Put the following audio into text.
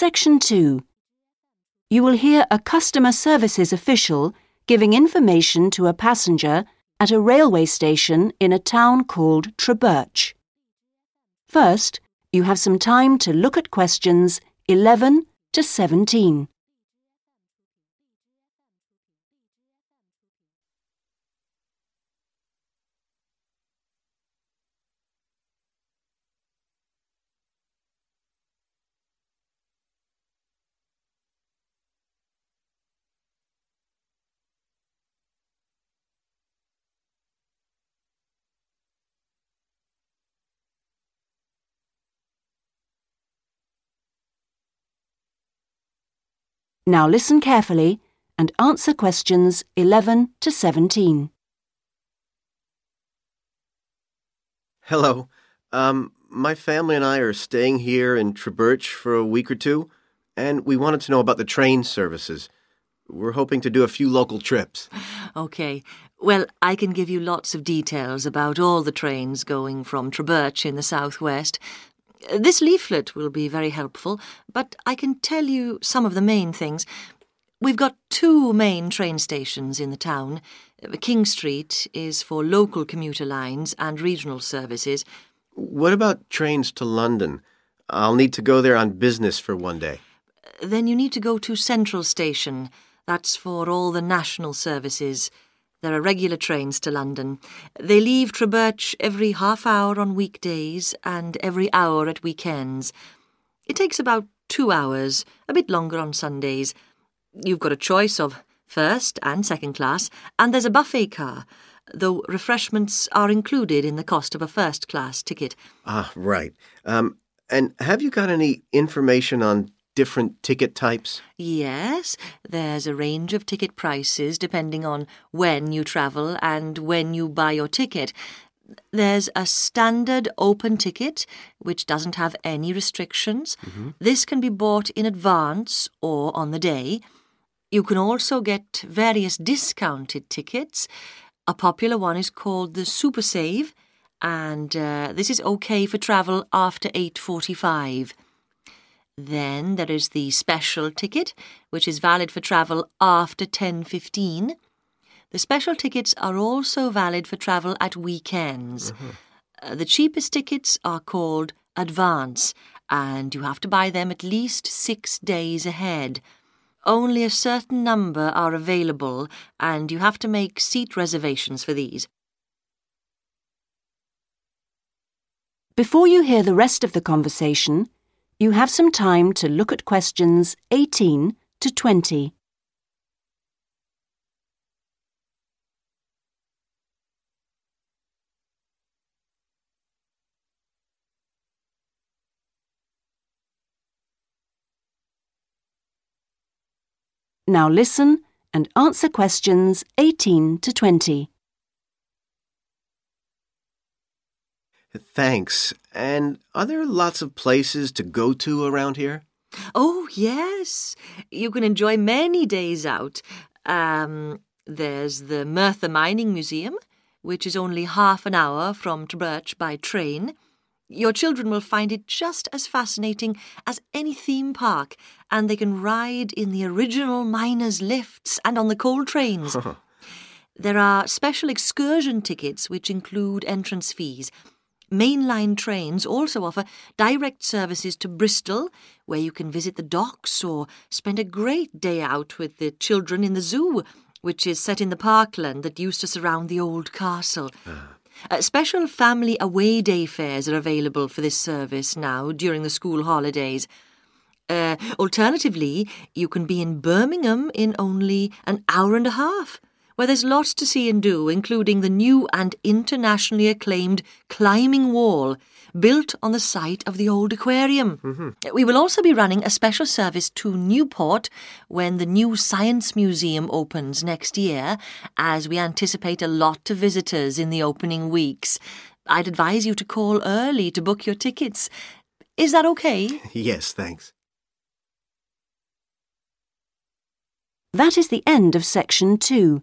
Section 2. You will hear a customer services official giving information to a passenger at a railway station in a town called Trebirch. First, you have some time to look at questions 11 to 17. Now listen carefully and answer questions 11 to 17. Hello. Um, my family and I are staying here in Trebirch for a week or two, and we wanted to know about the train services. We're hoping to do a few local trips. OK. Well, I can give you lots of details about all the trains going from Trebirch in the southwest. This leaflet will be very helpful, but I can tell you some of the main things. We've got two main train stations in the town. King Street is for local commuter lines and regional services. What about trains to London? I'll need to go there on business for one day. Then you need to go to Central Station. That's for all the national services. There are regular trains to London. They leave Trebirch every half hour on weekdays and every hour at weekends. It takes about two hours, a bit longer on Sundays. You've got a choice of first and second class, and there's a buffet car, though refreshments are included in the cost of a first class ticket. Ah, right. Um, and have you got any information on different ticket types? Yes, there's a range of ticket prices depending on when you travel and when you buy your ticket. There's a standard open ticket, which doesn't have any restrictions. Mm-hmm. This can be bought in advance or on the day. You can also get various discounted tickets. A popular one is called the Super Save, and uh, this is okay for travel after 8:45. Then there is the special ticket, which is valid for travel after 10:15. The special tickets are also valid for travel at weekends. Uh, the cheapest tickets are called advance, and you have to buy them at least 6 days ahead. Only a certain number are available, and you have to make seat reservations for these. Before you hear the rest of the conversation, you have some time to look at questions 18 to 20. Now listen and answer questions 18 to 20. Thanks. And are there lots of places to go to around here? Oh, yes. You can enjoy many days out. Um, there's the Merthyr Mining Museum, which is only half an hour from Trebirch by train. Your children will find it just as fascinating as any theme park, and they can ride in the original miners' lifts and on the coal trains. there are special excursion tickets which include entrance fees. Mainline trains also offer direct services to Bristol, where you can visit the docks or spend a great day out with the children in the zoo, which is set in the parkland that used to surround the old castle. Uh, special family away day fares are available for this service now during the school holidays. Uh, alternatively, you can be in Birmingham in only an hour and a half, where there's lots to see and do, including the new and internationally acclaimed climbing wall built on the site of the old aquarium. Mm-hmm. We will also be running a special service to Newport when the new Science Museum opens next year, as we anticipate a lot of visitors in the opening weeks. I'd advise you to call early to book your tickets. Is that okay? Yes, thanks. That is the end of section 2.